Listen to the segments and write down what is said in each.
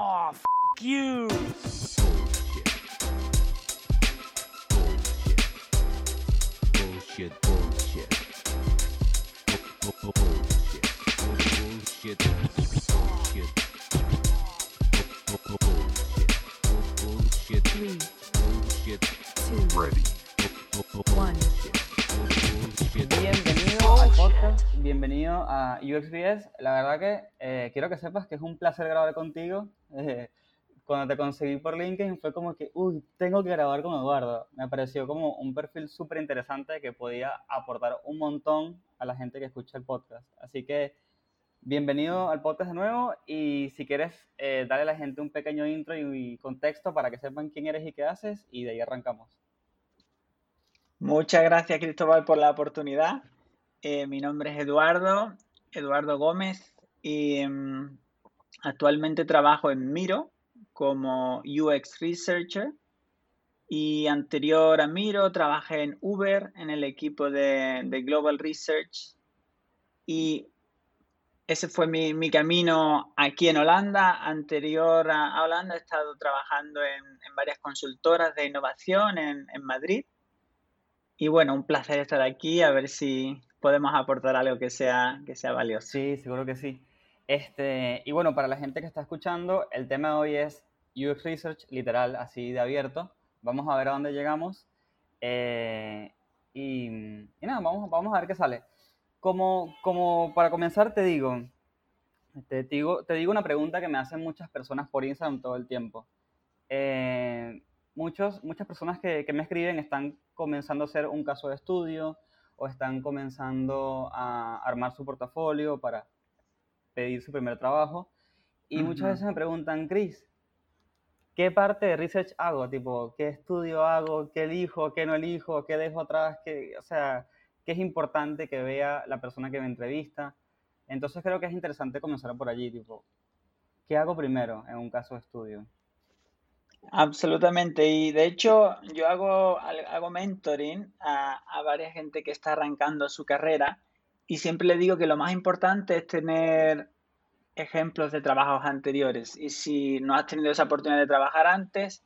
Oh, f you. Bullshit. Bullshit. Bullshit. Bullshit. Bullshit. Bienvenido a UXBS. La verdad que eh, quiero que sepas que es un placer grabar contigo. Eh, cuando te conseguí por LinkedIn fue como que, uy, tengo que grabar con Eduardo. Me pareció como un perfil súper interesante que podía aportar un montón a la gente que escucha el podcast. Así que bienvenido al podcast de nuevo y si quieres, eh, a la gente un pequeño intro y, y contexto para que sepan quién eres y qué haces y de ahí arrancamos. Muchas gracias, Cristóbal, por la oportunidad. Eh, mi nombre es Eduardo, Eduardo Gómez, y mm, actualmente trabajo en Miro como UX Researcher. Y anterior a Miro, trabajé en Uber, en el equipo de, de Global Research. Y ese fue mi, mi camino aquí en Holanda. Anterior a, a Holanda he estado trabajando en, en varias consultoras de innovación en, en Madrid. Y bueno, un placer estar aquí, a ver si podemos aportar algo que sea, que sea valioso. Sí, seguro que sí. Este, y bueno, para la gente que está escuchando, el tema de hoy es UX Research, literal, así de abierto. Vamos a ver a dónde llegamos. Eh, y, y nada, vamos, vamos a ver qué sale. Como, como para comenzar, te digo, te digo, te digo una pregunta que me hacen muchas personas por Instagram todo el tiempo. Eh, muchos, muchas personas que, que me escriben están comenzando a hacer un caso de estudio o están comenzando a armar su portafolio para pedir su primer trabajo. Y muchas Ujú. veces me preguntan, Chris, ¿qué parte de research hago? Tipo, ¿qué estudio hago? ¿Qué elijo? ¿Qué no elijo? ¿Qué dejo atrás? ¿Qué, o sea, ¿qué es importante que vea la persona que me entrevista? Entonces creo que es interesante comenzar por allí, tipo, ¿qué hago primero en un caso de estudio? Absolutamente. Y de hecho, yo hago, hago mentoring a, a varias gente que está arrancando su carrera y siempre le digo que lo más importante es tener ejemplos de trabajos anteriores. Y si no has tenido esa oportunidad de trabajar antes,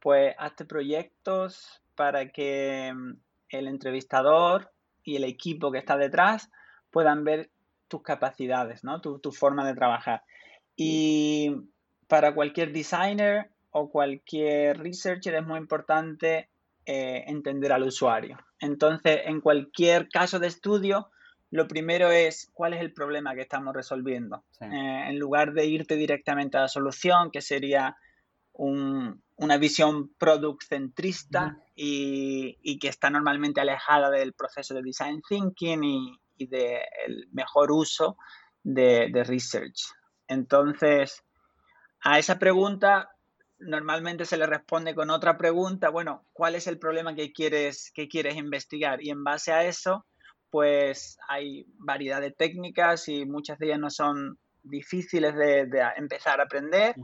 pues hazte proyectos para que mm, el entrevistador y el equipo que está detrás puedan ver tus capacidades, ¿no? Tu, tu forma de trabajar. Y para cualquier designer o cualquier researcher es muy importante eh, entender al usuario. Entonces, en cualquier caso de estudio, lo primero es cuál es el problema que estamos resolviendo. Sí. Eh, en lugar de irte directamente a la solución, que sería un- una visión product centrista y, y que está normalmente alejada del proceso de design thinking y, y del mejor uso de, de research. Entonces, a esa pregunta normalmente se le responde con otra pregunta, bueno, ¿cuál es el problema que quieres, que quieres investigar? Y en base a eso, pues hay variedad de técnicas y muchas de ellas no son difíciles de, empezar a aprender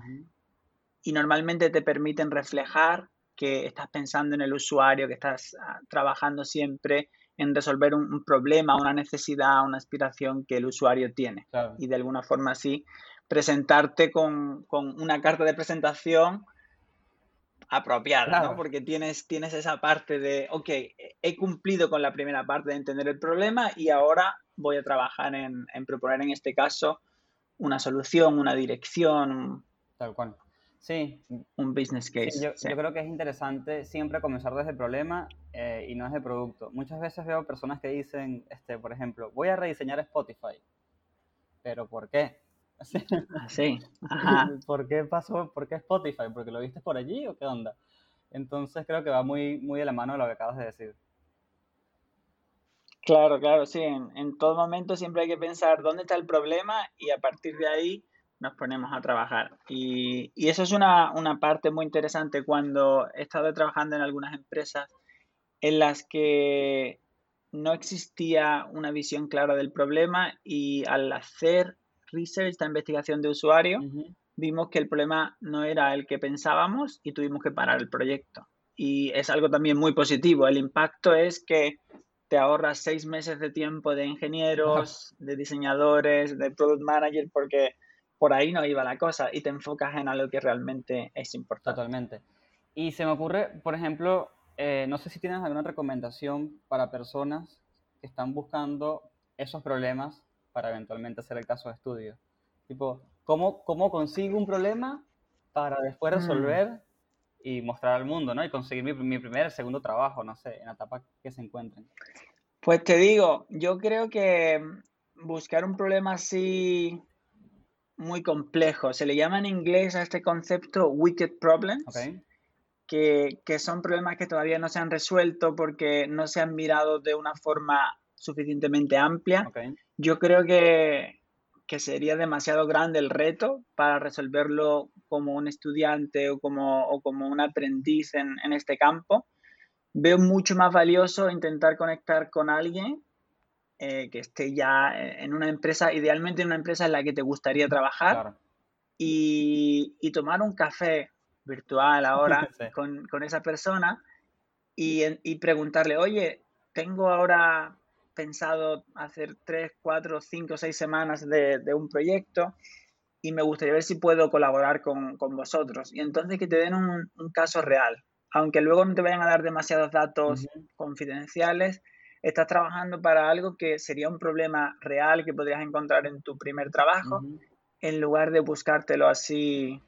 y normalmente te permiten reflejar que estás pensando en el usuario, que estás ah, trabajando siempre en resolver un, un problema, una necesidad, una aspiración que el usuario tiene Claro. y de alguna forma así presentarte con, con una carta de presentación apropiada, Claro. ¿no? Porque tienes, tienes esa parte de, ok, he cumplido con la primera parte de entender el problema y ahora voy a trabajar en, en proponer en este caso una solución, una dirección, Tal cual. Sí, un business Sí, case. yo, sí. yo creo que es interesante siempre comenzar desde el problema eh, y no desde el producto. Muchas veces veo personas que dicen, este, por ejemplo, voy a rediseñar Spotify. ¿Pero por qué? Ah, sí, ajá. ¿Por qué pasó? ¿Por qué Spotify? ¿Porque lo viste por allí o qué onda? Entonces creo que va muy, muy de la mano de lo que acabas de decir. Claro, claro, sí. En, en todo momento siempre hay que pensar dónde está el problema y a partir de ahí nos ponemos a trabajar. Y, y eso es una, una parte muy interesante cuando he estado trabajando en algunas empresas en las que no existía una visión clara del problema y al hacer research, esta investigación de usuario, Ujú. vimos que el problema no era el que pensábamos y tuvimos que parar el proyecto. Y es algo también muy positivo. El impacto es que te ahorras seis meses de tiempo de ingenieros, de diseñadores, de product manager, porque por ahí no iba la cosa y te enfocas en algo que realmente es importante. Totalmente. Y se me ocurre, por ejemplo, eh, no sé si tienes alguna recomendación para personas que están buscando esos problemas para eventualmente hacer el caso de estudio. Tipo, ¿cómo, cómo consigo un problema para después Mm. resolver y mostrar al mundo, ¿no? Y conseguir mi, mi primer, segundo trabajo, no sé, en la etapa que se encuentren. Pues te digo, yo creo que buscar un problema así muy complejo, se le llama en inglés a este concepto wicked problems, ¿Ok? que, que son problemas que todavía no se han resuelto porque no se han mirado de una forma suficientemente amplia. ¿Ok? Yo creo que, que sería demasiado grande el reto para resolverlo como un estudiante o como, o como un aprendiz en, en este campo. Veo mucho más valioso intentar conectar con alguien eh, que esté ya en una empresa, idealmente en una empresa en la que te gustaría trabajar Claro. y, y tomar un café virtual ahora Sí. con, con esa persona y, y preguntarle, oye, tengo ahora pensado hacer tres, cuatro, cinco, seis semanas de, de un proyecto y me gustaría ver si puedo colaborar con, con vosotros. Y entonces que te den un, un caso real. Aunque luego no te vayan a dar demasiados datos confidenciales, estás trabajando para algo que sería un problema real que podrías encontrar en tu primer trabajo en lugar de buscártelo así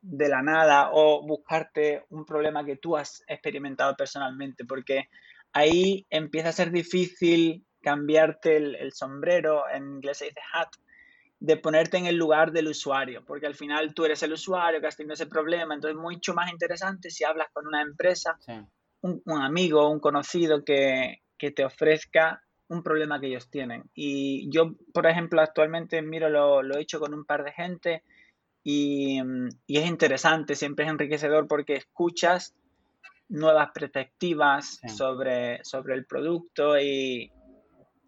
de la nada o buscarte un problema que tú has experimentado personalmente, porque ahí empieza a ser difícil cambiarte el, el sombrero, en inglés se dice hat, de ponerte en el lugar del usuario, porque al final tú eres el usuario que has tenido ese problema, entonces mucho más interesante si hablas con una empresa, Sí. un, un amigo, un conocido que, que te ofrezca un problema que ellos tienen. Y yo, por ejemplo, actualmente miro, lo, lo he hecho con un par de gente y, y es interesante, siempre es enriquecedor porque escuchas nuevas perspectivas Sí. sobre, sobre el producto y,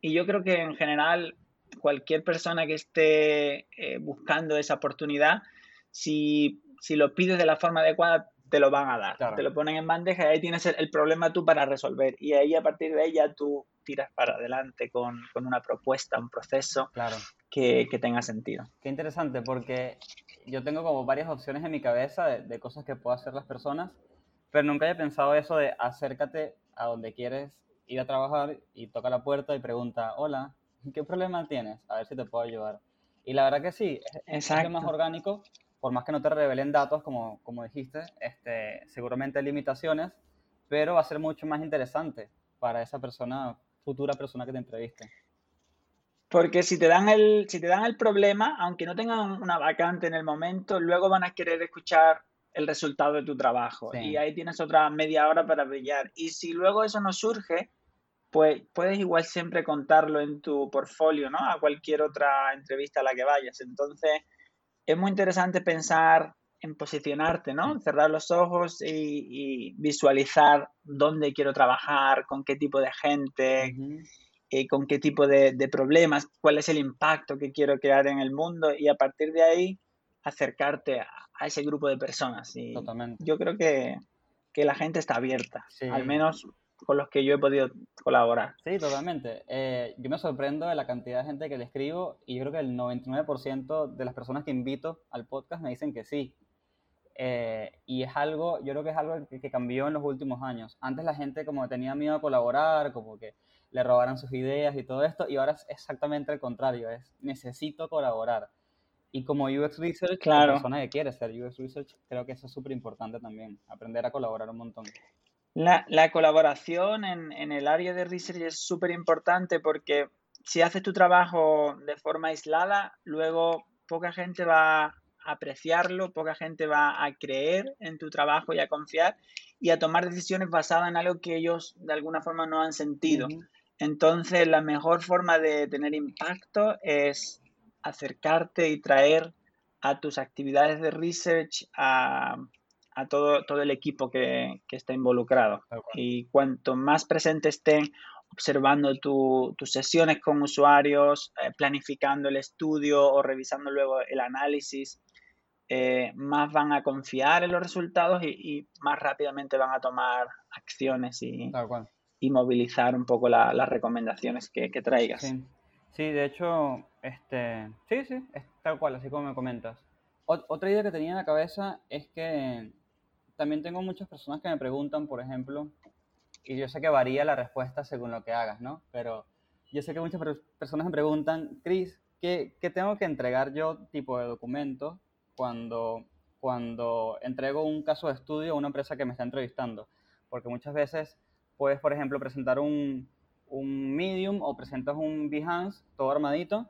y yo creo que en general cualquier persona que esté eh, buscando esa oportunidad, si, si lo pides de la forma adecuada, te lo van a dar. Claro. Te lo ponen en bandeja y ahí tienes el, el problema tú para resolver. Y ahí a partir de ya tú tiras para adelante con, con una propuesta, un proceso Claro. que, que tenga sentido. Qué interesante, porque yo tengo como varias opciones en mi cabeza de, de cosas que puedo hacer las personas, pero nunca había pensado eso de acércate a donde quieres ir a trabajar y toca la puerta y pregunta, hola, ¿qué problema tienes? A ver si te puedo ayudar. Y la verdad que sí, es, es más orgánico, por más que no te revelen datos, como, como dijiste, este, seguramente hay limitaciones, pero va a ser mucho más interesante para esa persona, futura persona que te entreviste. Porque si te dan el, si te dan el problema, aunque no tengan una vacante en el momento, luego van a querer escuchar el resultado de tu trabajo. Sí. Y ahí tienes otra media hora para brillar. Y si luego eso no surge, pues puedes igual siempre contarlo en tu portfolio, ¿no? A cualquier otra entrevista a la que vayas. Entonces, es muy interesante pensar en posicionarte, ¿no? Cerrar los ojos y, y visualizar dónde quiero trabajar, con qué tipo de gente, eh, con qué tipo de, de problemas, cuál es el impacto que quiero crear en el mundo y a partir de ahí acercarte a, a ese grupo de personas. Y Totalmente. yo creo que, que la gente está abierta, Sí. al menos con los que yo he podido colaborar. Sí, totalmente. Eh, yo me sorprendo de la cantidad de gente que le escribo y yo creo que el 99% de las personas que invito al podcast me dicen que sí. Eh, y es algo, yo creo que es algo que, que cambió en los últimos años. Antes la gente como tenía miedo a colaborar, como que le robaran sus ideas y todo esto, y ahora es exactamente el contrario, es necesito colaborar. Y como UX Research, Claro. la persona que quiere ser UX Research, creo que eso es súper importante también, aprender a colaborar un montón. La, la colaboración en, en el área de research es súper importante porque si haces tu trabajo de forma aislada, luego poca gente va a apreciarlo, poca gente va a creer en tu trabajo y a confiar y a tomar decisiones basadas en algo que ellos de alguna forma no han sentido. Ujú. Entonces, la mejor forma de tener impacto es acercarte y traer a tus actividades de research a, a todo, todo el equipo que, que está involucrado. Y cuanto más presente estén observando tu- tus sesiones con usuarios, eh, planificando el estudio o revisando luego el análisis, eh, más van a confiar en los resultados y, y más rápidamente van a tomar acciones y, y movilizar un poco la- las recomendaciones que, que traigas. Sí, sí, de hecho, Este, sí, sí, es tal cual, así como me comentas. Ot- otra idea que tenía en la cabeza es que también tengo muchas personas que me preguntan, por ejemplo, y yo sé que varía la respuesta según lo que hagas, ¿no? Pero yo sé que muchas per- personas me preguntan, Chris, ¿qué, qué tengo que entregar yo tipo de documento cuando, cuando entrego un caso de estudio a una empresa que me está entrevistando? Porque muchas veces puedes, por ejemplo, presentar un, un Medium o presentas un Behance todo armadito,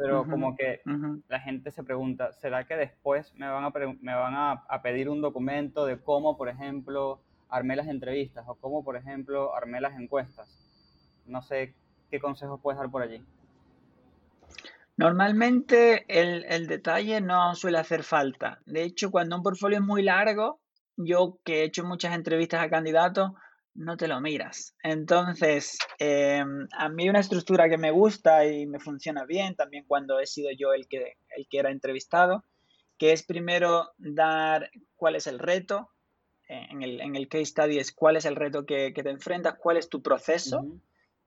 pero como que la gente se pregunta, ¿será que después me van a, me van a, a pedir un documento de cómo, por ejemplo, armé las entrevistas o cómo, por ejemplo, armé las encuestas? No sé qué consejos puedes dar por allí. Normalmente el, el detalle no suele hacer falta. De hecho, cuando un portfolio es muy largo, yo que he hecho muchas entrevistas a candidatos, no te lo miras. Entonces, eh, a mí una estructura que me gusta y me funciona bien, también cuando he sido yo el que, el que era entrevistado, que es primero dar cuál es el reto. eh, En el, en el case study es cuál es el reto que, que te enfrentas, cuál es tu proceso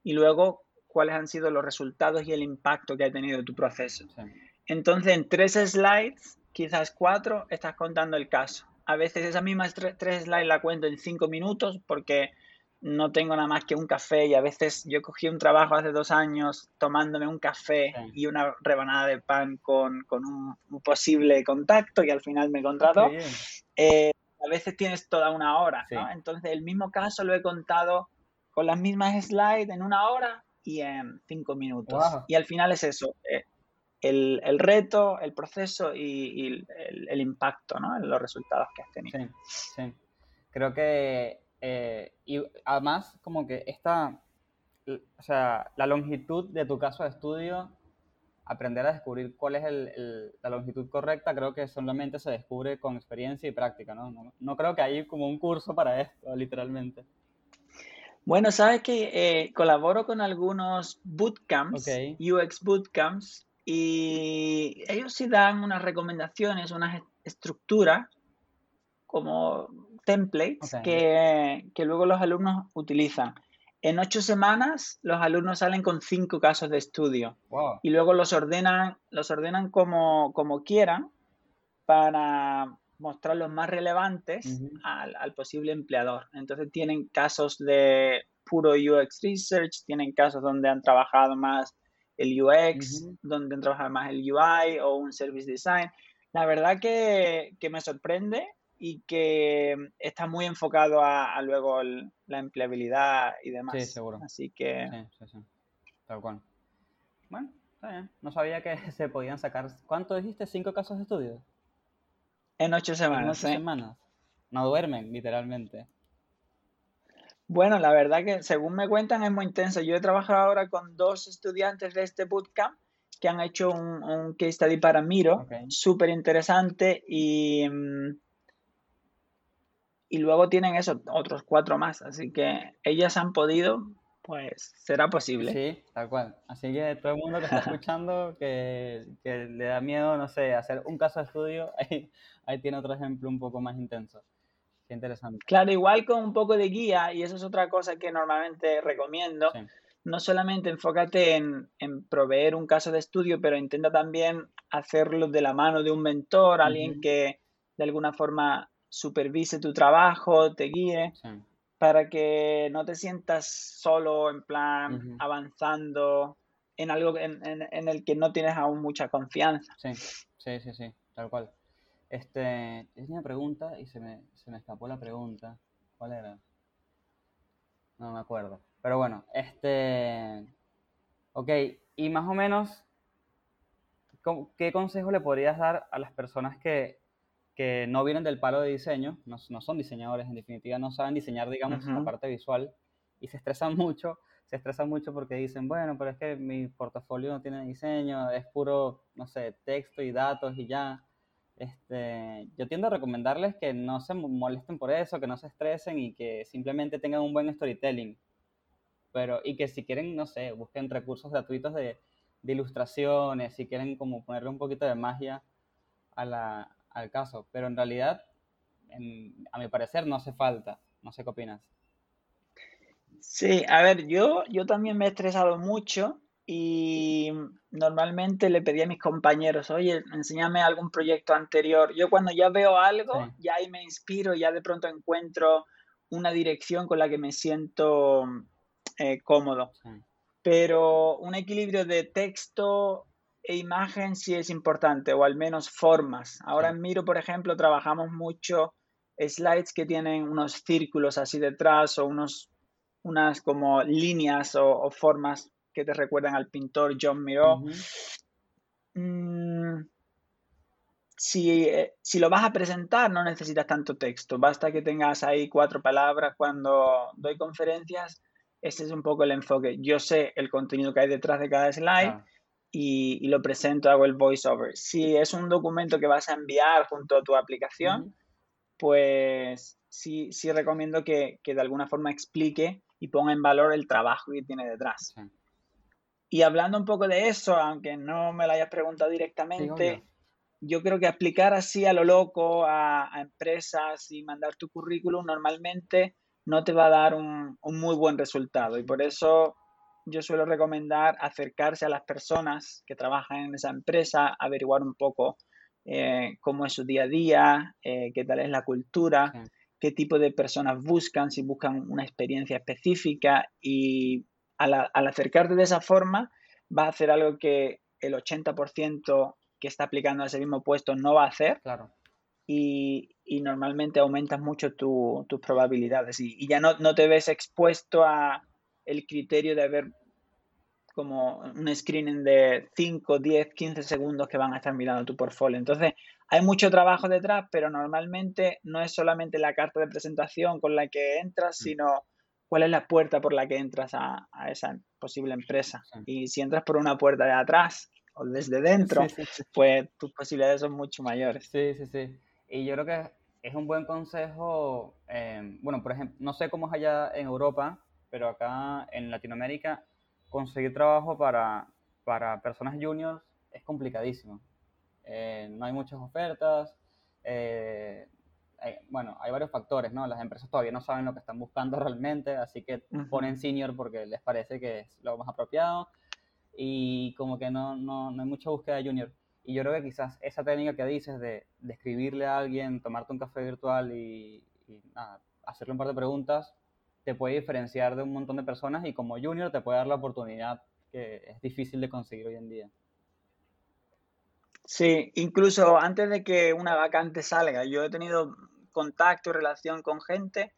y luego cuáles han sido los resultados y el impacto que ha tenido tu proceso. sí. Entonces, en tres slides, quizás cuatro, estás contando el caso. A veces esas mismas tre- tres slides la cuento en cinco minutos porque no tengo nada más que un café y a veces yo cogí un trabajo hace dos años tomándome un café Sí. y una rebanada de pan con, con un, un posible contacto y al final me contrató. Eh, a veces tienes toda una hora, ¿no? Entonces, el mismo caso lo he contado con las mismas slides en una hora y en cinco minutos. Wow. Y al final es eso, eh, el, el reto, el proceso y, y el, el impacto, ¿no? En los resultados que has tenido. Sí, sí. Creo que, eh, y además, como que esta, o sea, la longitud de tu caso de estudio, aprender a descubrir cuál es el- el- la longitud correcta, creo que solamente se descubre con experiencia y práctica, ¿no? No, no creo que hay como un curso para esto, literalmente. Bueno, sabes que eh, colaboro con algunos bootcamps. UX bootcamps, y ellos sí dan unas recomendaciones, unas est- estructuras como templates que, que luego los alumnos utilizan. En ocho semanas los alumnos salen con cinco casos de estudio Wow. y luego los ordenan, los ordenan como, como quieran para mostrar los más relevantes al, al posible empleador. Entonces tienen casos de puro UX Research, tienen casos donde han trabajado más el UX, Ujú. donde han trabajado más el UI o un Service Design. La verdad que, que me sorprende y que está muy enfocado a, a luego el- la empleabilidad y demás. Sí, seguro. Así que Sí, sí, sí. Tal cual. Bueno, está bien. No sabía que se podían sacar, ¿cuánto dijiste? ¿Cinco casos de estudio? en ocho En semanas. ocho ¿eh? semanas. No duermen, literalmente. Bueno, la verdad que según me cuentan es muy intenso. Yo he trabajado ahora con dos estudiantes de este bootcamp que han hecho un, un case study para Miro, Ok. súper interesante y, mm, y luego tienen eso, otros cuatro más. Así que ellas han podido, pues será posible. Sí, tal cual. Así que todo el mundo que está escuchando que, que le da miedo, no sé, hacer un caso de estudio, ahí, ahí tiene otro ejemplo un poco más intenso. Qué interesante. Claro, igual con un poco de guía, y eso es otra cosa que normalmente recomiendo. Sí, no solamente enfócate en, en proveer un caso de estudio, pero intenta también hacerlo de la mano de un mentor, alguien Ujú. que de alguna forma supervise tu trabajo, te guíe, sí, para que no te sientas solo en plan Ujú. avanzando en algo en, en- en el que no tienes aún mucha confianza. sí, sí, sí, sí, tal cual. Este, es una pregunta y se me, se me escapó la pregunta. ¿Cuál era? No me acuerdo. Pero bueno, este, ok, y más o menos, ¿cómo- ¿qué consejo le podrías dar a las personas que, que no vienen del palo de diseño, no, no son diseñadores en definitiva, no saben diseñar, digamos, la parte visual y se estresan mucho, se estresan mucho porque dicen, bueno, pero es que mi portafolio no tiene diseño, es puro, no sé, texto y datos y ya. Este, yo tiendo a recomendarles que no se mo- molesten por eso, que no se estresen y que simplemente tengan un buen storytelling. Pero, y que si quieren, no sé, busquen recursos gratuitos de, de ilustraciones, si quieren como ponerle un poquito de magia a la, al caso. Pero en realidad, en- a mi parecer, no hace falta. No sé qué opinas. Sí, a ver, yo, yo también me he estresado mucho y normalmente le pedí a mis compañeros, oye, enséñame algún proyecto anterior. Yo cuando ya veo algo, Sí. ya ahí me inspiro, ya de pronto encuentro una dirección con la que me siento eh, cómodo. Sí. Pero un equilibrio de texto e imagen sí es importante, o al menos formas. Ahora Sí. en Miro, por ejemplo, trabajamos mucho slides que tienen unos círculos así detrás o unos, unas como líneas o, o formas que te recuerdan al pintor John Miró. Mm, si, eh, si lo vas a presentar, no necesitas tanto texto. Basta que tengas ahí cuatro palabras. Cuando doy conferencias, ese es un poco el enfoque. Yo sé el contenido que hay detrás de cada slide Claro. y, y lo presento, hago el voiceover. Si es un documento que vas a enviar junto a tu aplicación, pues sí, sí recomiendo que, que de alguna forma explique y ponga en valor el trabajo que tiene detrás. Y hablando un poco de eso, aunque no me lo hayas preguntado directamente, yo creo que aplicar así a lo loco a, a empresas y mandar tu currículum normalmente no te va a dar un, un muy buen resultado. Y por eso yo suelo recomendar acercarse a las personas que trabajan en esa empresa, averiguar un poco eh, cómo es su día a día, eh, qué tal es la cultura, Sí. qué tipo de personas buscan, si buscan una experiencia específica y al, acercarte de esa forma va a hacer algo que el 80% que está aplicando a ese mismo puesto no va a hacer Claro. y, y normalmente aumentas mucho tu- tus probabilidades y, y ya no, no te ves expuesto a el criterio de ver como un screening de 5, 10, 15 segundos que van a estar mirando tu portfolio. Entonces, hay mucho trabajo detrás, pero normalmente no es solamente la carta de presentación con la que entras, Mm. sino cuál es la puerta por la que entras a, a esa posible empresa. Sí. Y si entras por una puerta de atrás o desde dentro, Sí, sí, sí. pues tus posibilidades son mucho mayores. Sí, sí, sí. Y yo creo que es un buen consejo. eh, bueno, por ejemplo, no sé cómo es allá en Europa, pero acá en Latinoamérica conseguir trabajo para, para personas juniors es complicadísimo. Eh, no hay muchas ofertas. eh, bueno, hay varios factores, ¿no? Las empresas todavía no saben lo que están buscando realmente, así que ponen senior porque les parece que es lo más apropiado y como que no, no, no hay mucha búsqueda de junior. Y yo creo que quizás esa técnica que dices de, de escribirle a alguien, tomarte un café virtual y, y nada, hacerle un par de preguntas, te puede diferenciar de un montón de personas y como junior te puede dar la oportunidad que es difícil de conseguir hoy en día. Sí, incluso antes de que una vacante salga, yo he tenido contacto y relación con gente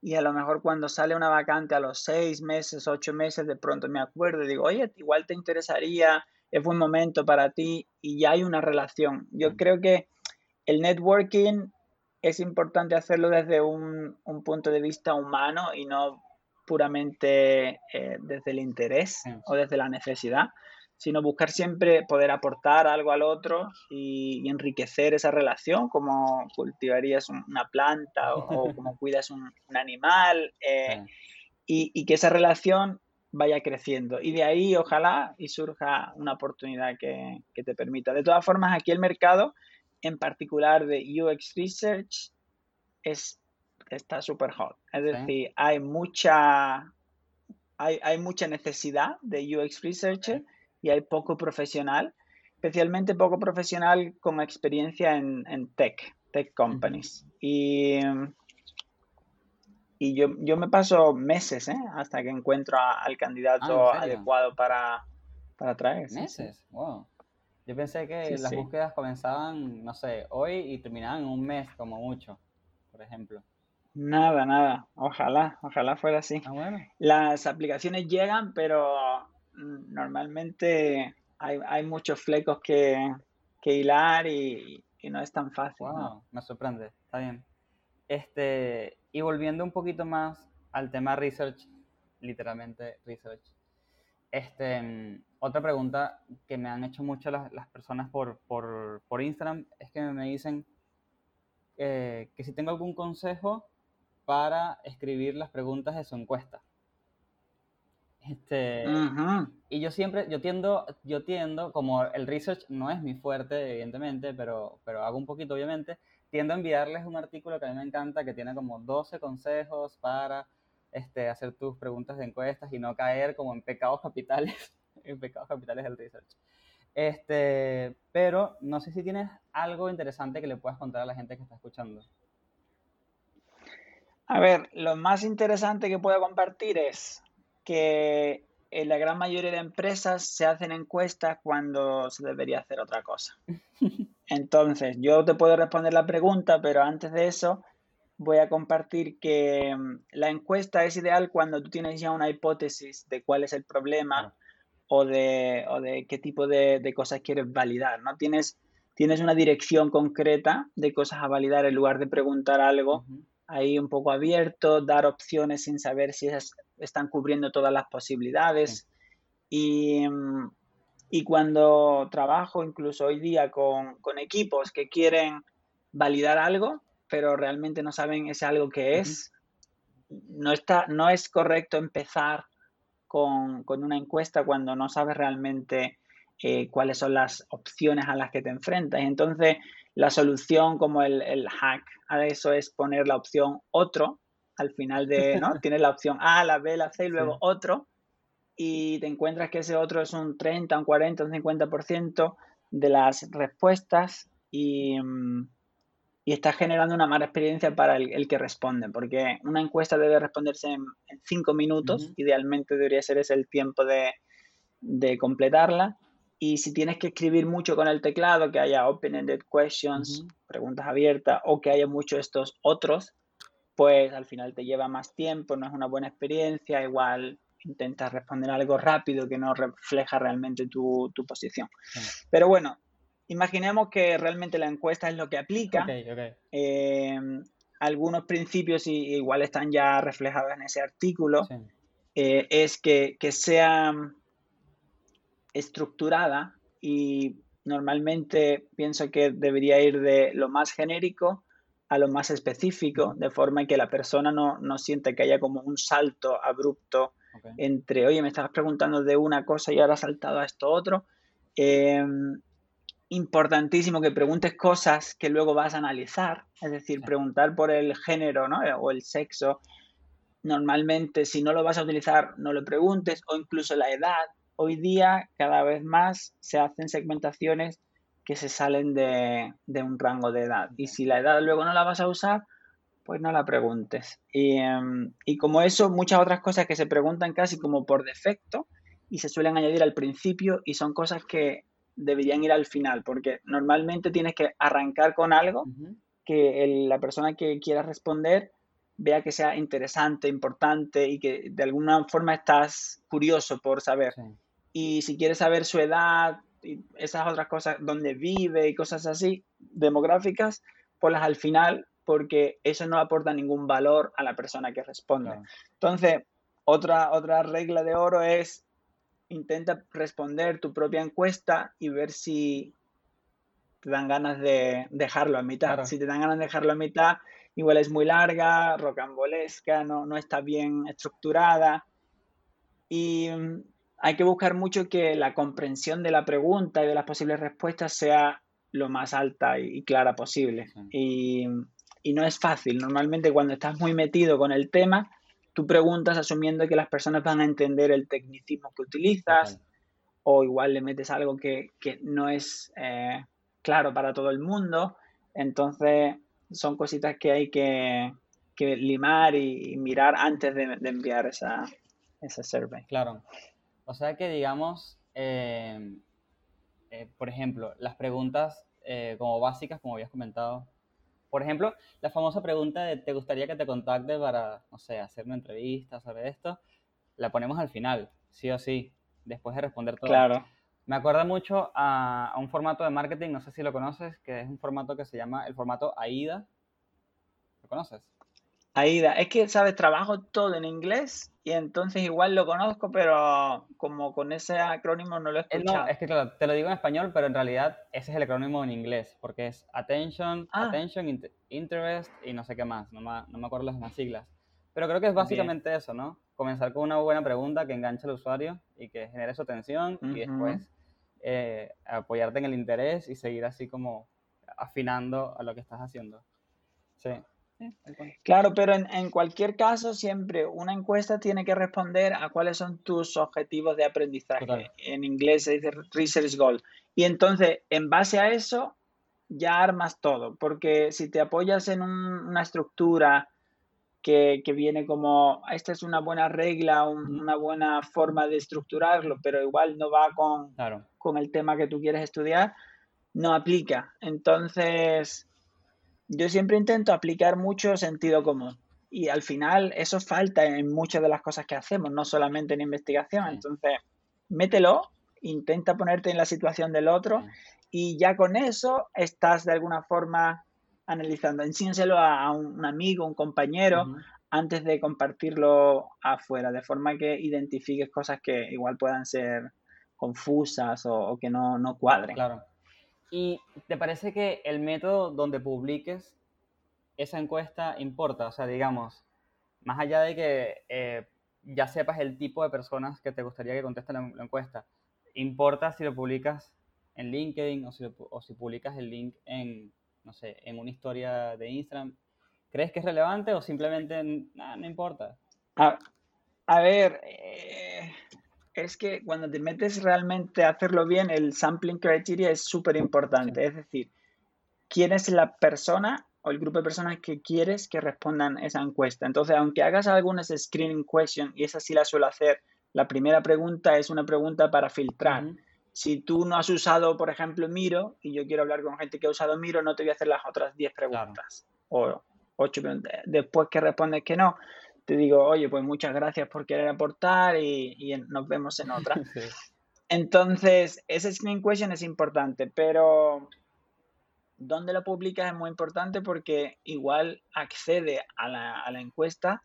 y a lo mejor cuando sale una vacante a los seis meses, ocho meses, de pronto me acuerdo y digo, oye, igual te interesaría, es buen momento para ti y ya hay una relación. Yo creo que el networking es importante hacerlo desde un, un punto de vista humano y no puramente eh, desde el interés Sí. o desde la necesidad, sino buscar siempre poder aportar algo al otro y, y enriquecer esa relación, como cultivarías un- una planta o, o como cuidas un, un animal, eh, y, y que esa relación vaya creciendo. Y de ahí, ojalá, y surja una oportunidad que, que te permita. De todas formas, aquí el mercado, en particular de UX Research, es, está súper hot. Es decir, hay mucha, hay, hay mucha necesidad de UX Researcher y hay poco profesional, especialmente poco profesional con experiencia en, en tech, tech companies. Y, y yo, yo me paso meses ¿eh? hasta que encuentro a- al candidato Ah, adecuado para, para traer. sí. ¿Meses? Wow. Yo pensé que Sí, las sí. búsquedas comenzaban, no sé, hoy y terminaban en un mes como mucho, por ejemplo. Nada, nada. Ojalá, ojalá fuera así. Ah, bueno. Las aplicaciones llegan, pero normalmente hay, hay muchos flecos que, que hilar y, y no es tan fácil. ¿no? Wow, me sorprende, está bien. Este, y volviendo un poquito más al tema research, literalmente research. Este, mm, otra pregunta que me han hecho mucho las, las personas por, por, por Instagram es que me dicen eh, que si tengo algún consejo para escribir las preguntas de su encuesta. Este, Ujú. y yo siempre, yo tiendo, yo tiendo, como el research no es mi fuerte, evidentemente, pero, pero hago un poquito, obviamente, tiendo a enviarles un artículo que a mí me encanta, que tiene como 12 consejos para este, hacer tus preguntas de encuestas y no caer como en pecados capitales en pecados capitales del research. Este, pero no sé si tienes algo interesante que le puedas contar a la gente que está escuchando. A ver, lo más interesante que puedo compartir es que en la gran mayoría de empresas se hacen encuestas cuando se debería hacer otra cosa. Entonces, yo te puedo responder la pregunta, pero antes de eso voy a compartir que mm, la encuesta es ideal cuando tú tienes ya una hipótesis de cuál es el problema o, de, o de qué tipo de, de cosas quieres validar, ¿no? Tienes, tienes una dirección concreta de cosas a validar en lugar de preguntar algo. Ahí un poco abierto, dar opciones sin saber si están cubriendo todas las posibilidades. Y, mm, y cuando trabajo, incluso hoy día, con, con equipos que quieren validar algo, pero realmente no saben ese algo que es, no, está, no es correcto empezar con, con una encuesta cuando no sabes realmente eh, cuáles son las opciones a las que te enfrentas. Entonces, la solución como el, el hack a eso es poner la opción otro al final de, ¿no? Tienes la opción A, la B, la C y luego Sí. otro y te encuentras que ese otro es un 30, un 40, un 50% de las respuestas y, mm, y está generando una mala experiencia para el, el que responde, porque una encuesta debe responderse en, en cinco minutos, idealmente debería ser ese el tiempo de, de completarla. Y si tienes que escribir mucho con el teclado, que haya open-ended questions, preguntas abiertas, o que haya muchos estos otros, pues al final te lleva más tiempo, no es una buena experiencia, igual intentas responder algo rápido que no refleja realmente tu, tu posición. Pero bueno, imaginemos que realmente la encuesta es lo que aplica. Eh, algunos principios i- igual están ya reflejados en ese artículo. Sí. Eh, es que, que sea estructurada y normalmente pienso que debería ir de lo más genérico a lo más específico, de forma que la persona no, no siente que haya como un salto abrupto ok. entre, oye, me estabas preguntando de una cosa y ahora has saltado a esto otro. Eh, importantísimo que preguntes cosas que luego vas a analizar, es decir, preguntar por el género ¿no? o el sexo. Normalmente, si no lo vas a utilizar, no lo preguntes, o incluso la edad. Hoy día, cada vez más se hacen segmentaciones que se salen de, de un rango de edad. Y si la edad luego no la vas a usar, pues no la preguntes. Y, em, y como eso, muchas otras cosas que se preguntan casi como por defecto y se suelen añadir al principio y son cosas que deberían ir al final, porque normalmente tienes que arrancar con algo que el- la persona que quiera responder vea que sea interesante, importante y que de alguna forma estás curioso por saber. Sí. Y si quieres saber su edad y esas otras cosas, dónde vive y cosas así, demográficas, ponlas al final porque eso no aporta ningún valor a la persona que responde. Claro. Entonces, otra, otra regla de oro es intenta responder tu propia encuesta y ver si te dan ganas de dejarlo a mitad. Claro. Si te dan ganas de dejarlo a mitad, igual es muy larga, rocambolesca, no, no está bien estructurada. Y hay que buscar mucho que la comprensión de la pregunta y de las posibles respuestas sea lo más alta y, clara posible. Sí. Y, y no es fácil. Normalmente cuando estás muy metido con el tema, tú preguntas asumiendo que las personas van a entender el tecnicismo que utilizas o igual le metes algo que, que no es eh, claro para todo el mundo. Entonces son cositas que hay que, que limar y, y mirar antes de, de enviar esa, esa survey. Claro. O sea que, digamos, eh, eh, por ejemplo, las preguntas eh, como básicas, como habías comentado. Por ejemplo, la famosa pregunta de ¿te gustaría que te contacte para, no sé, hacer una entrevista sobre esto? La ponemos al final, sí o sí, después de responder todo. Claro. Me acuerda mucho a, a un formato de marketing, no sé si lo conoces, que es un formato que se llama el formato AIDA. ¿Lo conoces? Aida, es que, ¿sabes? Trabajo todo en inglés y entonces igual lo conozco, pero como con ese acrónimo no lo he Eh, escuchado. no, es que claro, te lo digo en español, pero en realidad ese es el acrónimo en inglés, porque es Attention, Ah. Attention, int- Interest y no sé qué más, no me, no me acuerdo las demás siglas. Pero creo que es básicamente eso, ¿no? Comenzar con una buena pregunta que enganche al usuario y que genere su atención y Ujú. después eh, apoyarte en el interés y seguir así como afinando a lo que estás haciendo. Sí. Sí. Claro, pero en, en cualquier caso, siempre una encuesta tiene que responder a cuáles son tus objetivos de aprendizaje. Total. En inglés se dice research goal. Y entonces, en base a eso, ya armas todo. Porque si te apoyas en un- una estructura que, que viene como, esta es una buena regla, un- una buena forma de estructurarlo, pero igual no va con, Claro, con el tema que tú quieres estudiar, no aplica. Entonces, yo siempre intento aplicar mucho sentido común. Y al final eso falta en muchas de las cosas que hacemos, no solamente en investigación. Sí. Entonces, mételo, intenta ponerte en la situación del otro Sí. y ya con eso estás de alguna forma analizando. Enséñaselo a, un, amigo, un compañero, antes de compartirlo afuera, de forma que identifiques cosas que igual puedan ser confusas o, o que no, no cuadren. Claro. ¿Y te parece que el método donde publiques esa encuesta importa? O sea, digamos, más allá de que eh, ya sepas el tipo de personas que te gustaría que contesten la, la encuesta, ¿importa si lo publicas en LinkedIn o si, lo publicas el link en, no sé, en una historia de Instagram? ¿Crees que es relevante o simplemente nah, no importa? A, a ver, eh, es que cuando te metes realmente a hacerlo bien, el sampling criteria es súper importante. Es decir, quién es la persona o el grupo de personas que quieres que respondan esa encuesta. Entonces, aunque hagas algunas screening question, y esa sí la suelo hacer, la primera pregunta es una pregunta para filtrar. Si tú no has usado, por ejemplo, Miro, y yo quiero hablar con gente que ha usado Miro, no te voy a hacer las otras 10 preguntas o 8 preguntas. Después que respondes que no, te digo, oye, pues muchas gracias por querer aportar y, nos vemos en otra. Sí. Entonces, ese screen question es importante, pero dónde lo publicas es muy importante porque igual accede a la, a la encuesta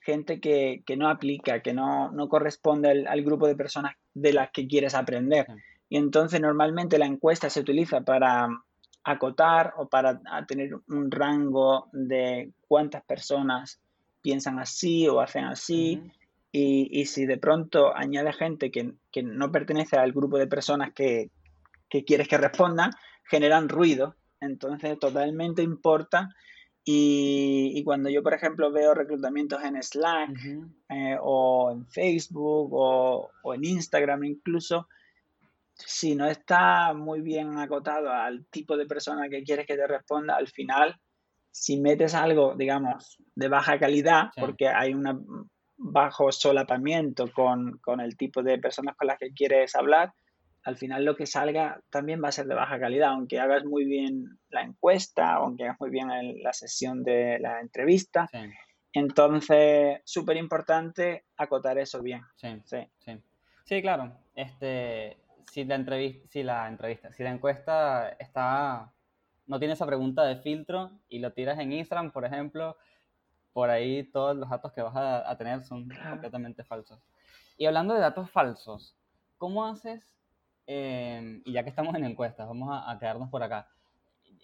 gente que, que no aplica, que no, no corresponde al, al grupo de personas de las que quieres aprender. Y entonces normalmente la encuesta se utiliza para acotar o para tener un rango de cuántas personas piensan así o hacen así. Y, y si de pronto añade gente que, que no pertenece al grupo de personas que, que quieres que respondan, generan ruido. Entonces, totalmente importa. Y, y cuando yo, por ejemplo, veo reclutamientos en Slack eh, o en Facebook o, o en Instagram incluso, si no está muy bien acotado al tipo de persona que quieres que te responda, al final, si metes algo, digamos, de baja calidad, Sí. porque hay un bajo solapamiento con, con el tipo de personas con las que quieres hablar, al final lo que salga también va a ser de baja calidad, aunque hagas muy bien la encuesta, aunque hagas muy bien el- la sesión de la entrevista. Sí, Entonces, súper importante acotar eso bien. sí. Sí. Sí, sí, claro. Este, si la entrevista, si la entrevista, si la encuesta está, no tiene esa pregunta de filtro y lo tiras en Instagram, por ejemplo, por ahí todos los datos que vas a, a tener son Claro. completamente falsos. Y hablando de datos falsos, ¿cómo haces? eh, y ya que estamos en encuestas, vamos a, a quedarnos por acá.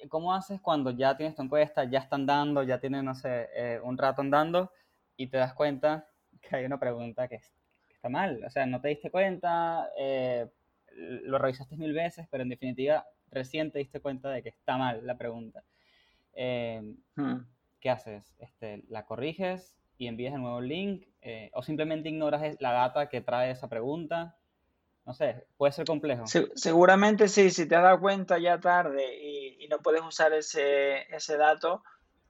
¿Cómo haces cuando ya tienes tu encuesta, ya están dando, ya tienen, no sé, eh, un rato andando y te das cuenta que hay una pregunta que, es- que está mal? O sea, no te diste cuenta, eh, lo revisaste mil veces, pero en definitiva recién te diste cuenta de que está mal la pregunta. Eh, Hmm. ¿Qué haces? Este, ¿La corriges y envías el nuevo link? Eh, ¿O simplemente ignoras la data que trae esa pregunta? No sé, puede ser complejo. Se- seguramente sí, si te has dado cuenta ya tarde y, y no puedes usar ese, ese dato,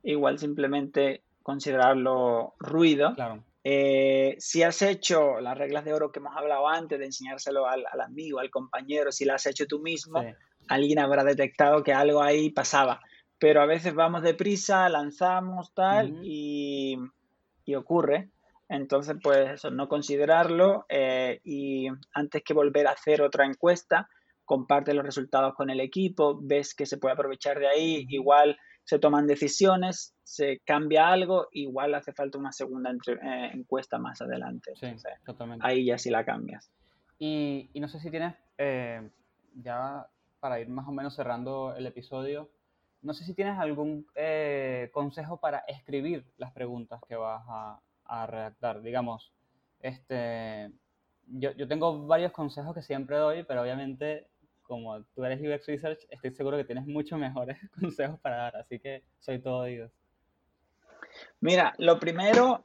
igual simplemente considerarlo ruido. Claro, Eh, si has hecho las reglas de oro que hemos hablado antes, de enseñárselo al, al amigo, al compañero, si las has hecho tú mismo, sí, alguien habrá detectado que algo ahí pasaba. Pero a veces vamos deprisa, lanzamos tal y, y ocurre. Entonces, pues eso, no considerarlo eh, y antes que volver a hacer otra encuesta, comparte los resultados con el equipo, ves que se puede aprovechar de ahí, igual se toman decisiones, se cambia algo, igual hace falta una segunda entre- eh, encuesta más adelante. sí, Entonces, totalmente. ahí ya sí la cambias. Y, y no sé si tienes, eh, ya para ir más o menos cerrando el episodio, no sé si tienes algún eh, consejo para escribir las preguntas que vas a, a redactar. Digamos, este, yo, yo tengo varios consejos que siempre doy, pero obviamente como tú eres UX Research, estoy seguro que tienes muchos mejores consejos para dar, así que soy todo oídos. Mira, lo primero,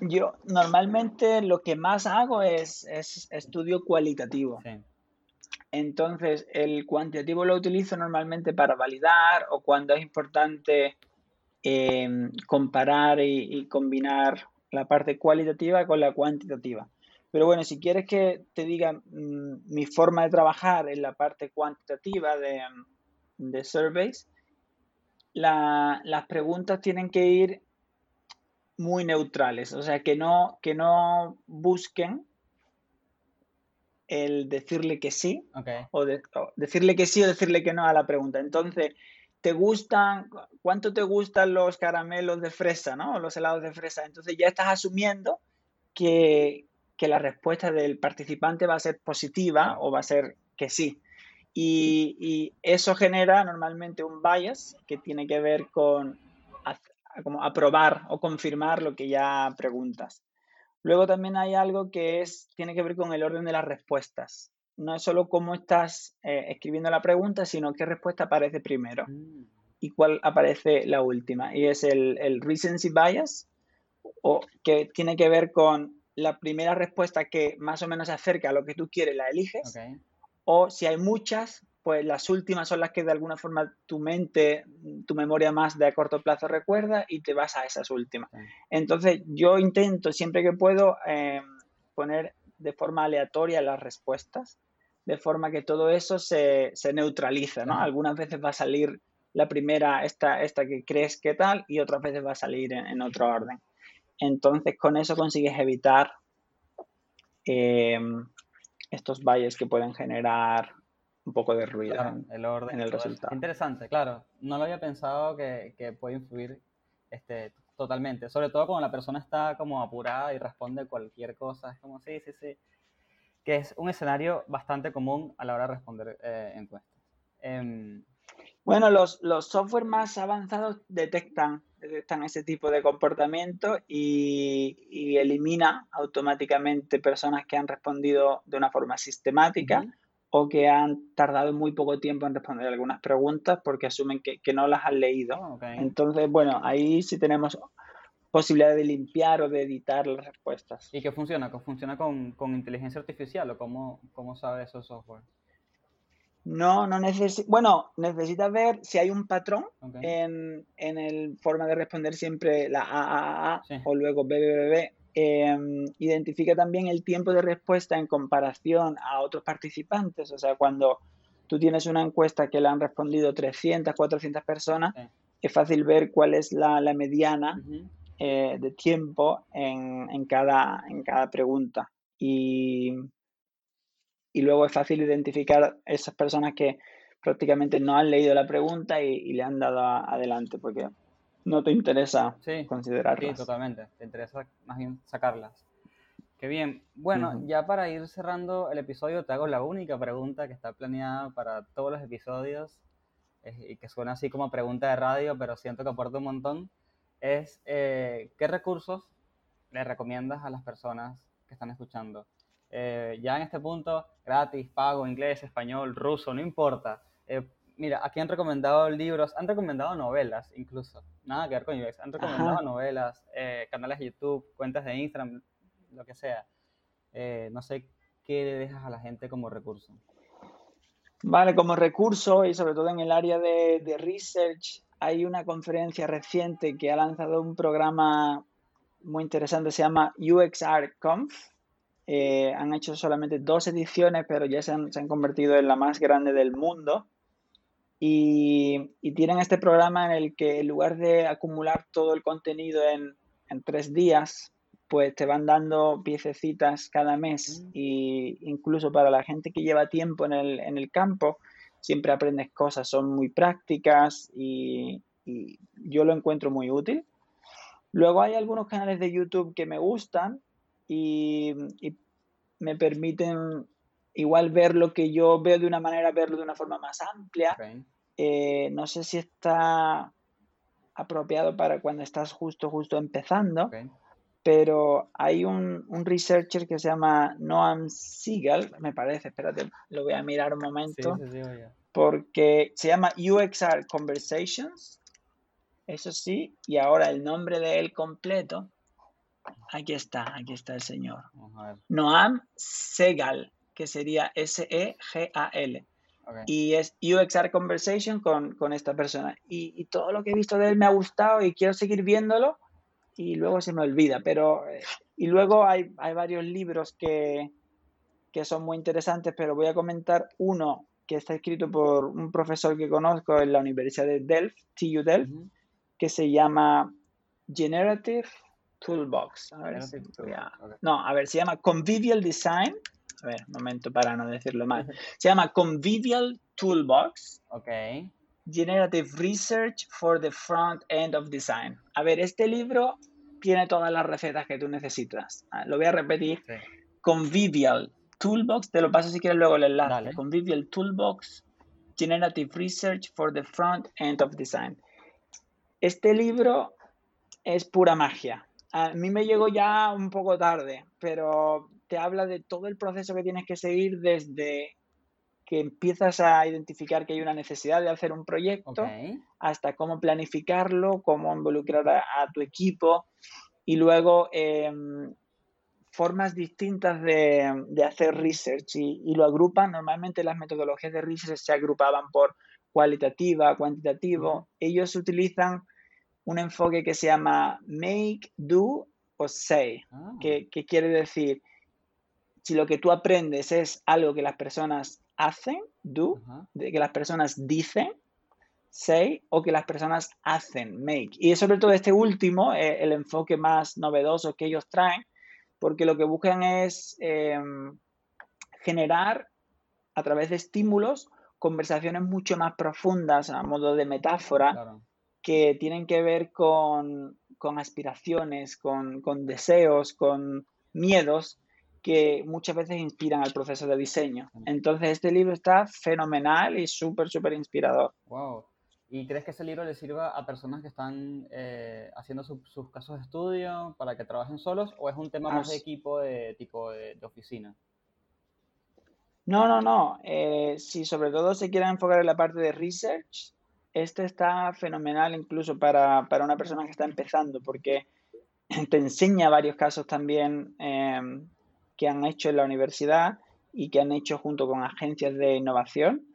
yo normalmente lo que más hago es, es estudio cualitativo. Sí. Entonces, el cuantitativo lo utilizo normalmente para validar o cuando es importante eh, comparar y, y combinar la parte cualitativa con la cuantitativa. Pero bueno, si quieres que te diga mm, mi forma de trabajar en la parte cuantitativa de, de surveys, la- las preguntas tienen que ir muy neutrales, o sea, que no, que no busquen el decirle que sí o, de- o decirle que sí o decirle que no a la pregunta. Entonces, ¿te gustan, cu- cuánto te gustan los caramelos de fresa, ¿no? O los helados de fresa? Entonces ya estás asumiendo que, que la respuesta del participante va a ser positiva o va a ser que sí. Y, eso genera normalmente un bias que tiene que ver con como aprobar o confirmar lo que ya preguntas. Luego también hay algo que es, tiene que ver con el orden de las respuestas. No es solo cómo estás eh, escribiendo la pregunta, sino qué respuesta aparece primero y cuál aparece la última. Y es el, el recency bias, o que tiene que ver con la primera respuesta que más o menos se acerca a lo que tú quieres, la eliges. O si hay muchas, pues las últimas son las que de alguna forma tu mente, tu memoria más de a corto plazo recuerda y te vas a esas últimas. Entonces yo intento siempre que puedo eh, poner de forma aleatoria las respuestas, de forma que todo eso se, se neutraliza, ¿no? Algunas veces va a salir la primera, esta, esta que crees que tal, y otras veces va a salir en, en otro orden. Entonces con eso consigues evitar eh, estos valles que pueden generar un poco de ruido. Claro, en- el orden. en el resultado. Interesante, claro. No lo había pensado que, que puede influir este, totalmente. Sobre todo cuando la persona está como apurada y responde cualquier cosa. Es como, sí, sí, sí. Que es un escenario bastante común a la hora de responder eh, encuestas. Em, Bueno, los, los software más avanzados detectan, detectan ese tipo de comportamiento y, y elimina automáticamente personas que han respondido de una forma sistemática o que han tardado muy poco tiempo en responder algunas preguntas porque asumen que, que no las han leído. oh. Entonces, bueno, ahí sí tenemos posibilidad de limpiar o de editar las respuestas. ¿Y qué funciona? ¿Qué ¿Funciona con, con inteligencia artificial o cómo, cómo sabe eso el software? No, no necesita, bueno, necesitas ver si hay un patrón en, en el forma de responder siempre la AAA Sí. o luego BBBB. Em, identifica también el tiempo de respuesta en comparación a otros participantes. O sea, cuando tú tienes una encuesta que le han respondido 300, 400 personas, Sí. es fácil ver cuál es la, la mediana eh, de tiempo en, en cada, en cada pregunta. Y, y luego es fácil identificar esas personas que prácticamente no han leído la pregunta y, y le han dado a- adelante porque no te interesa Sí, sí, considerarlas. totalmente. Te interesa más bien sacarlas. Qué bien. Bueno, ya para ir cerrando el episodio, te hago la única pregunta que está planeada para todos los episodios y que suena así como pregunta de radio, pero siento que aporta un montón. Es, eh, ¿qué recursos le recomiendas a las personas que están escuchando? Eh, ya en este punto, gratis, pago, inglés, español, ruso, no importa. Eh, mira, aquí han recomendado libros, han recomendado novelas incluso, nada que ver con UX, han recomendado Ajá. novelas, eh, canales de YouTube, cuentas de Instagram, lo que sea. Eh, no sé qué le dejas a la gente como recurso. Vale, como recurso y sobre todo en el área de, de research, hay una conferencia reciente que ha lanzado un programa muy interesante, se llama UXR Conf. Eh, han hecho solamente dos ediciones, pero ya se han, se han convertido en la más grande del mundo. Y, y tienen este programa en el que en lugar de acumular todo el contenido en, en tres días, pues te van dando piececitas cada mes. Mm. Y incluso para la gente que lleva tiempo en el, en el campo, siempre aprendes cosas, son muy prácticas y, y yo lo encuentro muy útil. Luego hay algunos canales de YouTube que me gustan y, y me permiten igual ver lo que yo veo de una manera, verlo de una forma más amplia. Eh, no sé si está apropiado para cuando estás justo, justo empezando, ok. pero hay un, un researcher que se llama Noam Siegel, me parece, espérate, lo voy a mirar un momento, sí, sí, oye. porque se llama UXR Conversations Eso sí, y ahora el nombre de él completo. Aquí está, aquí está el señor. Noam Segal, que sería S-E-G-A-L. Y es UXR Conversation con, con esta persona. Y, y todo lo que he visto de él me ha gustado y quiero seguir viéndolo y luego se me olvida. Pero, eh, y luego hay, hay varios libros que, que son muy interesantes, pero voy a comentar uno que está escrito por un profesor que conozco en la Universidad de Delft, TU Delft, que se llama Generative Toolbox. A ver si Generative voy a- Toolbox, ok. No, a ver, se llama Convivial Design. A ver, momento para no decirlo mal. Se llama Convivial Toolbox. Ok. Generative Research for the Front End of Design. A ver, este libro tiene todas las recetas que tú necesitas. Ah, Lo voy a repetir. Sí. Convivial Toolbox, te lo paso si quieres luego el enlace. Dale. Convivial Toolbox, Generative Research for the Front End of Design. Este libro es pura magia. A mí me llegó ya un poco tarde, pero te habla de todo el proceso que tienes que seguir desde que empiezas a identificar que hay una necesidad de hacer un proyecto hasta cómo planificarlo, cómo involucrar a, a tu equipo y luego em, formas distintas de, de hacer research y, y lo agrupan. Normalmente las metodologías de research se agrupaban por cualitativa, cuantitativo. Ellos utilizan un enfoque que se llama make, do o say, Ah, que, que quiere decir, si lo que tú aprendes es algo que las personas hacen, do, de que las personas dicen, say, o que las personas hacen, make. Y es sobre todo este último, eh, el enfoque más novedoso que ellos traen, porque lo que buscan es eh, generar a través de estímulos conversaciones mucho más profundas a modo de metáfora Claro. Que tienen que ver con, con aspiraciones, con, con deseos, con miedos que muchas veces inspiran al proceso de diseño. Entonces este libro está fenomenal y súper, súper inspirador. Wow. ¿Y crees que ese libro le sirva a personas que están eh, haciendo su- sus casos de estudio para que trabajen solos o es un tema más de equipo de tipo de, de oficina? No, no, no. eh, si sobre todo se quiere enfocar en la parte de research, este está fenomenal incluso para, para una persona que está empezando, porque te enseña varios casos también em, que han hecho en la universidad y que han hecho junto con agencias de innovación.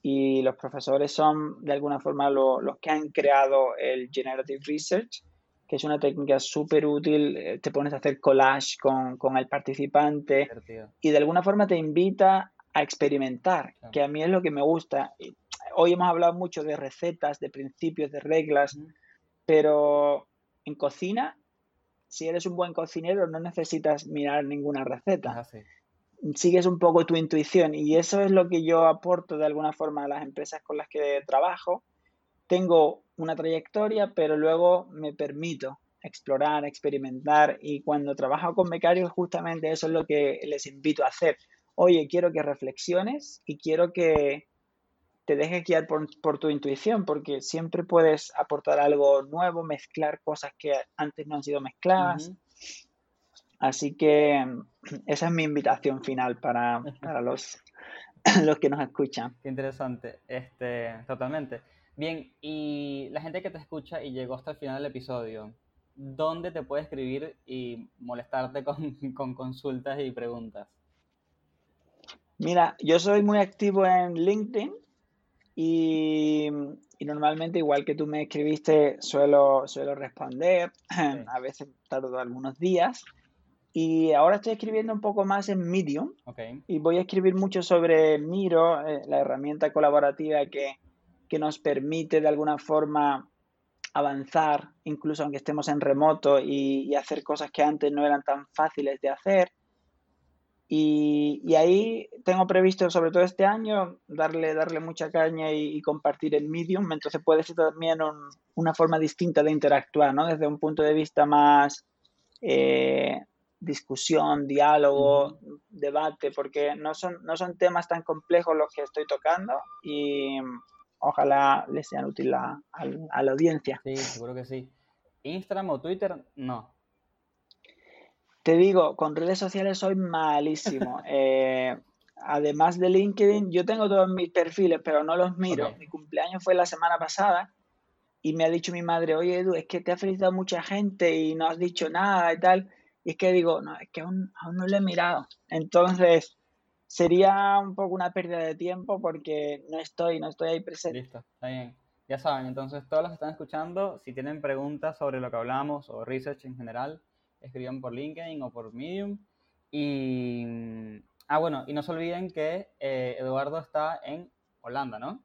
Y los profesores son de alguna forma lo- los que han creado el Generative Research, que es una técnica súper útil. eh, Te pones a hacer collage con, con el participante Divertido. y de alguna forma te invita a experimentar, Claro. que a mí es lo que me gusta. Hoy hemos hablado mucho de recetas, de principios, de reglas, pero en cocina, si eres un buen cocinero, no necesitas mirar ninguna receta. así. Sigues un poco tu intuición y eso es lo que yo aporto de alguna forma a las empresas con las que trabajo. Tengo una trayectoria, pero luego me permito explorar, experimentar y cuando trabajo con becarios justamente eso es lo que les invito a hacer. Oye, quiero que reflexiones y quiero que te dejes guiar por, por tu intuición porque siempre puedes aportar algo nuevo, mezclar cosas que antes no han sido mezcladas. Así que esa es mi invitación final para, para los, los que nos escuchan. Qué interesante. Este, totalmente. Bien, y la gente que te escucha y llegó hasta el final del episodio, ¿dónde te puede escribir y molestarte con, con consultas y preguntas? Mira, yo soy muy activo en LinkedIn y, y normalmente, igual que tú me escribiste, suelo, suelo responder. A veces tardo algunos días. Y ahora estoy escribiendo un poco más en Medium Ok, y voy a escribir mucho sobre Miro, eh, la herramienta colaborativa que, que nos permite de alguna forma avanzar, incluso aunque estemos en remoto y, y hacer cosas que antes no eran tan fáciles de hacer. Y, y ahí tengo previsto, sobre todo este año, darle, darle mucha caña y, y compartir en Medium. Entonces puede ser también un- una forma distinta de interactuar, ¿no? Desde un punto de vista más eh, discusión, diálogo, debate, porque no son, no son temas tan complejos los que estoy tocando y ojalá les sean útiles a, a- a la audiencia. sí, seguro que sí. Instagram o Twitter, no. Te digo, con redes sociales soy malísimo. Eh, además de LinkedIn, yo tengo todos mis perfiles, pero no los miro. Ok. Mi cumpleaños fue la semana pasada y me ha dicho mi madre, oye Edu, es que te ha felicitado mucha gente y no has dicho nada y tal. Y es que digo, no, es que aún, aún no lo he mirado. Entonces, sería un poco una pérdida de tiempo porque no estoy, no estoy ahí presente. Listo, está bien. Ya saben, entonces todos los que están escuchando, si tienen preguntas sobre lo que hablamos o research en general, escriban por LinkedIn o por Medium. Y, mm, ah, bueno, y no se olviden que eh, Eduardo está en Holanda, ¿no?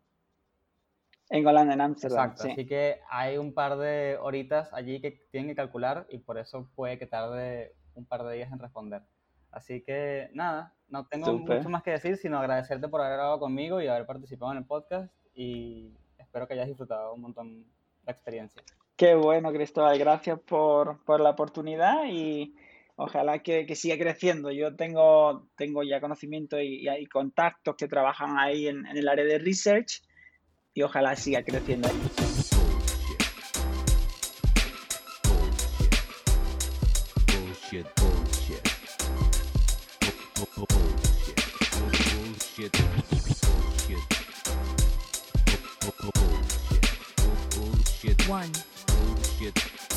En Holanda, en Ámsterdam, Exacto, sí. así que hay un par de horitas allí que tienen que calcular y por eso puede que tarde un par de días en responder. Así que nada, no tengo Súper. mucho más que decir, sino agradecerte por haber grabado conmigo y haber participado en el podcast y espero que hayas disfrutado un montón la experiencia. Qué bueno, Cristóbal, gracias por, por la oportunidad y ojalá que, que siga creciendo. Yo tengo, tengo ya conocimiento y, y contactos que trabajan ahí en, en el área de research y ojalá siga creciendo.